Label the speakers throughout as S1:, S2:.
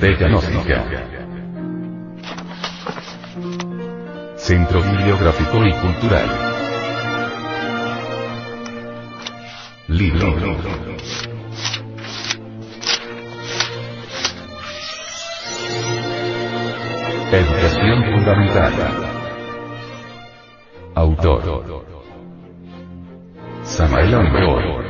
S1: Biblioteca Gnóstica. Centro Bibliográfico y Cultural. Libro. Educación Fundamental. Autor. Samael Aumbeor.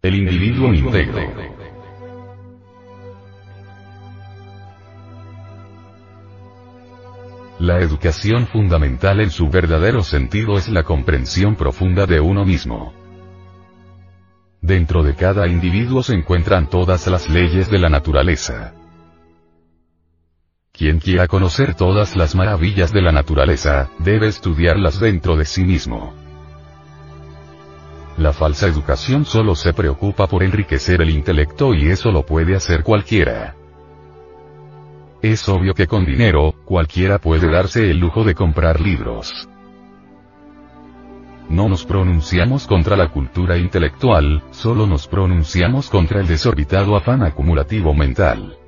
S1: El individuo íntegro La educación fundamental en su verdadero sentido es la comprensión profunda de uno mismo. Dentro de cada individuo se encuentran todas las leyes de la naturaleza. Quien quiera conocer todas las maravillas de la naturaleza, debe estudiarlas dentro de sí mismo. La falsa educación solo se preocupa por enriquecer el intelecto y eso lo puede hacer cualquiera. Es obvio que con dinero, cualquiera puede darse el lujo de comprar libros. No nos pronunciamos contra la cultura intelectual, solo nos pronunciamos contra el desorbitado afán acumulativo mental.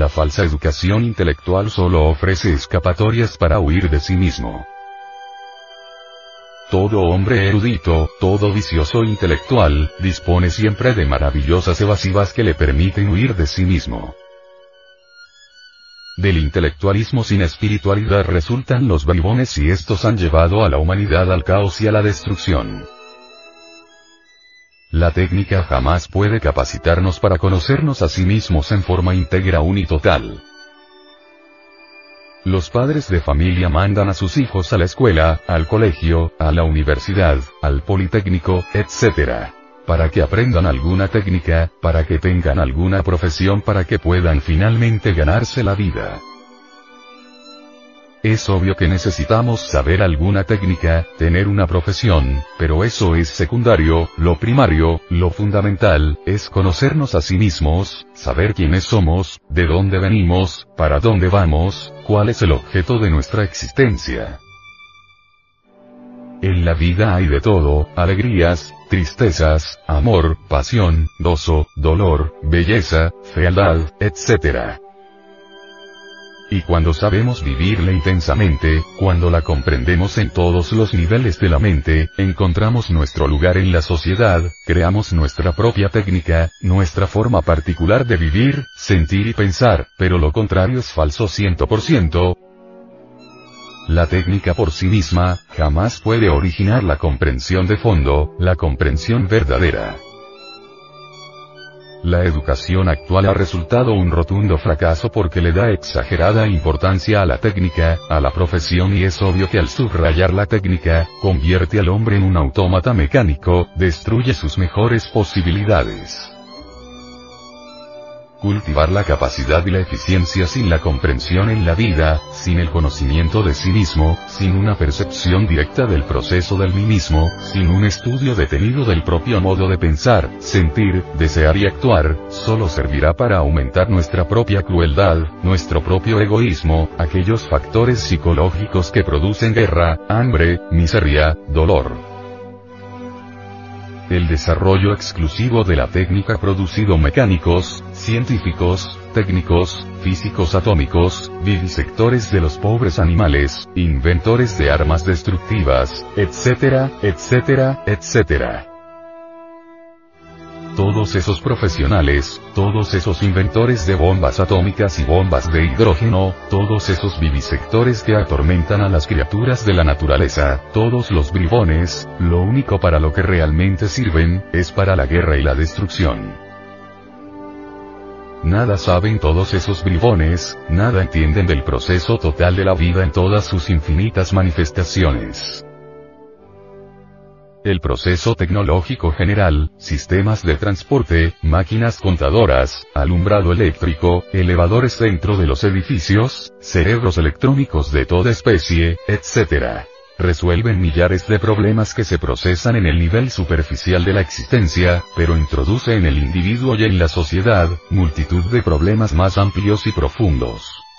S1: La falsa educación intelectual solo ofrece escapatorias para huir de sí mismo. Todo hombre erudito, todo vicioso intelectual, dispone siempre de maravillosas evasivas que le permiten huir de sí mismo. Del intelectualismo sin espiritualidad resultan los bribones y estos han llevado a la humanidad al caos y a la destrucción. La técnica jamás puede capacitarnos para conocernos a sí mismos en forma íntegra unitotal. Los padres de familia mandan a sus hijos a la escuela, al colegio, a la universidad, al politécnico, etc. Para que aprendan alguna técnica, para que tengan alguna profesión para que puedan finalmente ganarse la vida. Es obvio que necesitamos saber alguna técnica, tener una profesión, pero eso es secundario, lo primario, lo fundamental, es conocernos a sí mismos, saber quiénes somos, de dónde venimos, para dónde vamos, cuál es el objeto de nuestra existencia. En la vida hay de todo, alegrías, tristezas, amor, pasión, gozo, dolor, belleza, fealdad, etc. Y cuando sabemos vivirla intensamente, cuando la comprendemos en todos los niveles de la mente, encontramos nuestro lugar en la sociedad, creamos nuestra propia técnica, nuestra forma particular de vivir, sentir y pensar, pero lo contrario es falso 100%. La técnica por sí misma, jamás puede originar la comprensión de fondo, la comprensión verdadera. La educación actual ha resultado un rotundo fracaso porque le da exagerada importancia a la técnica, a la profesión y es obvio que al subrayar la técnica, convierte al hombre en un autómata mecánico, destruye sus mejores posibilidades. Cultivar la capacidad y la eficiencia sin la comprensión en la vida, sin el conocimiento de sí mismo, sin una percepción directa del proceso del mí mismo, sin un estudio detenido del propio modo de pensar, sentir, desear y actuar, solo servirá para aumentar nuestra propia crueldad, nuestro propio egoísmo, aquellos factores psicológicos que producen guerra, hambre, miseria, dolor. El desarrollo exclusivo de la técnica producido mecánicos, científicos, técnicos, físicos atómicos, vivisectores de los pobres animales, inventores de armas destructivas, etcétera, etcétera, etcétera. Todos esos profesionales, todos esos inventores de bombas atómicas y bombas de hidrógeno, todos esos vivisectores que atormentan a las criaturas de la naturaleza, todos los bribones, lo único para lo que realmente sirven, es para la guerra y la destrucción. Nada saben todos esos bribones, nada entienden del proceso total de la vida en todas sus infinitas manifestaciones. El proceso tecnológico general, sistemas de transporte, máquinas contadoras, alumbrado eléctrico, elevadores dentro de los edificios, cerebros electrónicos de toda especie, etc resuelven millares de problemas que se procesan en el nivel superficial de la existencia, pero introduce en el individuo y en la sociedad, multitud de problemas más amplios y profundos.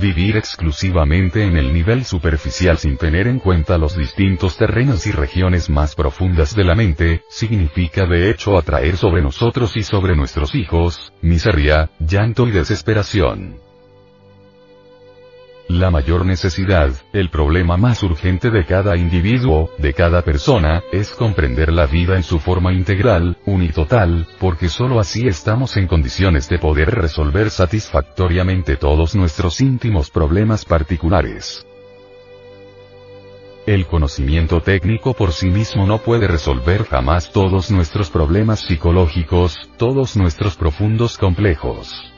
S1: Vivir exclusivamente en el nivel superficial sin tener en cuenta los distintos terrenos y regiones más profundas de la mente, significa de hecho atraer sobre nosotros y sobre nuestros hijos, miseria, llanto y desesperación. La mayor necesidad, el problema más urgente de cada individuo, de cada persona, es comprender la vida en su forma integral, unitotal, porque sólo así estamos en condiciones de poder resolver satisfactoriamente todos nuestros íntimos problemas particulares. El conocimiento técnico por sí mismo no puede resolver jamás todos nuestros problemas psicológicos, todos nuestros profundos complejos.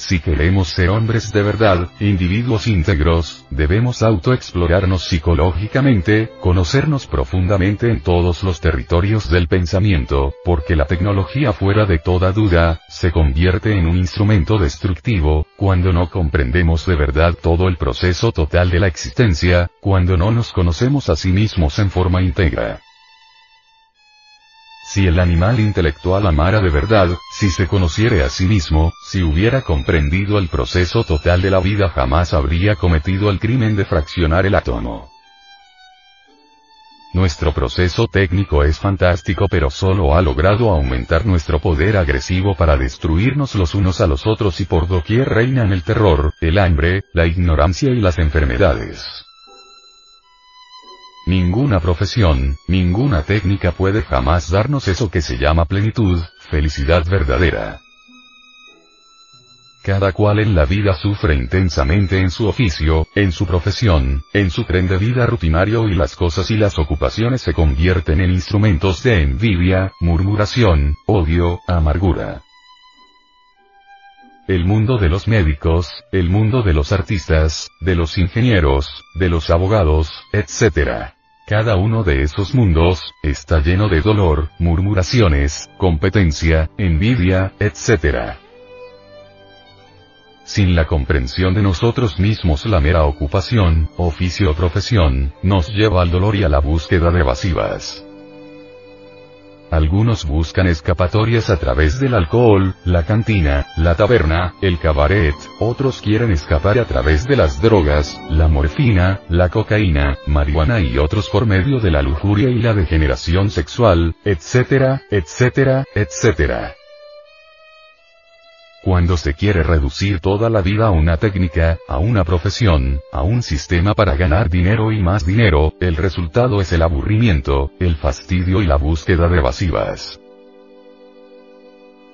S1: Si queremos ser hombres de verdad, individuos íntegros, debemos autoexplorarnos psicológicamente, conocernos profundamente en todos los territorios del pensamiento, porque la tecnología fuera de toda duda, se convierte en un instrumento destructivo, cuando no comprendemos de verdad todo el proceso total de la existencia, cuando no nos conocemos a sí mismos en forma íntegra. Si el animal intelectual amara de verdad, si se conociere a sí mismo, si hubiera comprendido el proceso total de la vida jamás habría cometido el crimen de fraccionar el átomo. Nuestro proceso técnico es fantástico pero solo ha logrado aumentar nuestro poder agresivo para destruirnos los unos a los otros y por doquier reinan el terror, el hambre, la ignorancia y las enfermedades. Ninguna profesión, ninguna técnica puede jamás darnos eso que se llama plenitud, felicidad verdadera. Cada cual en la vida sufre intensamente en su oficio, en su profesión, en su tren de vida rutinario y las cosas y las ocupaciones se convierten en instrumentos de envidia, murmuración, odio, amargura. El mundo de los médicos, el mundo de los artistas, de los ingenieros, de los abogados, etc. Cada uno de esos mundos, está lleno de dolor, murmuraciones, competencia, envidia, etc. Sin la comprensión de nosotros mismos la mera ocupación, oficio o profesión, nos lleva al dolor y a la búsqueda de evasivas. Algunos buscan escapatorias a través del alcohol, la cantina, la taberna, el cabaret, otros quieren escapar a través de las drogas, la morfina, la cocaína, marihuana y otros por medio de la lujuria y la degeneración sexual, etcétera, etcétera, etcétera. Cuando se quiere reducir toda la vida a una técnica, a una profesión, a un sistema para ganar dinero y más dinero, el resultado es el aburrimiento, el fastidio y la búsqueda de evasivas.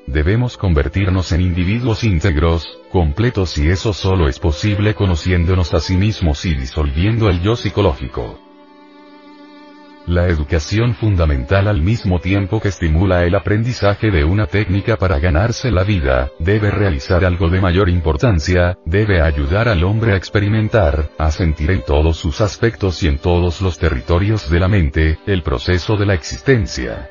S1: Debemos convertirnos en individuos íntegros, completos y eso solo es posible conociéndonos a sí mismos y disolviendo el yo psicológico. La educación fundamental al mismo tiempo que estimula el aprendizaje de una técnica para ganarse la vida, debe realizar algo de mayor importancia, debe ayudar al hombre a experimentar, a sentir en todos sus aspectos y en todos los territorios de la mente, el proceso de la existencia.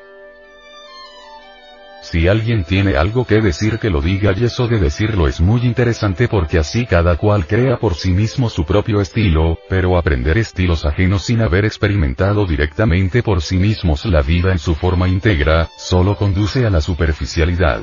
S1: Si alguien tiene algo que decir que lo diga y eso de decirlo es muy interesante porque así cada cual crea por sí mismo su propio estilo, pero aprender estilos ajenos sin haber experimentado directamente por sí mismos la vida en su forma íntegra, solo conduce a la superficialidad.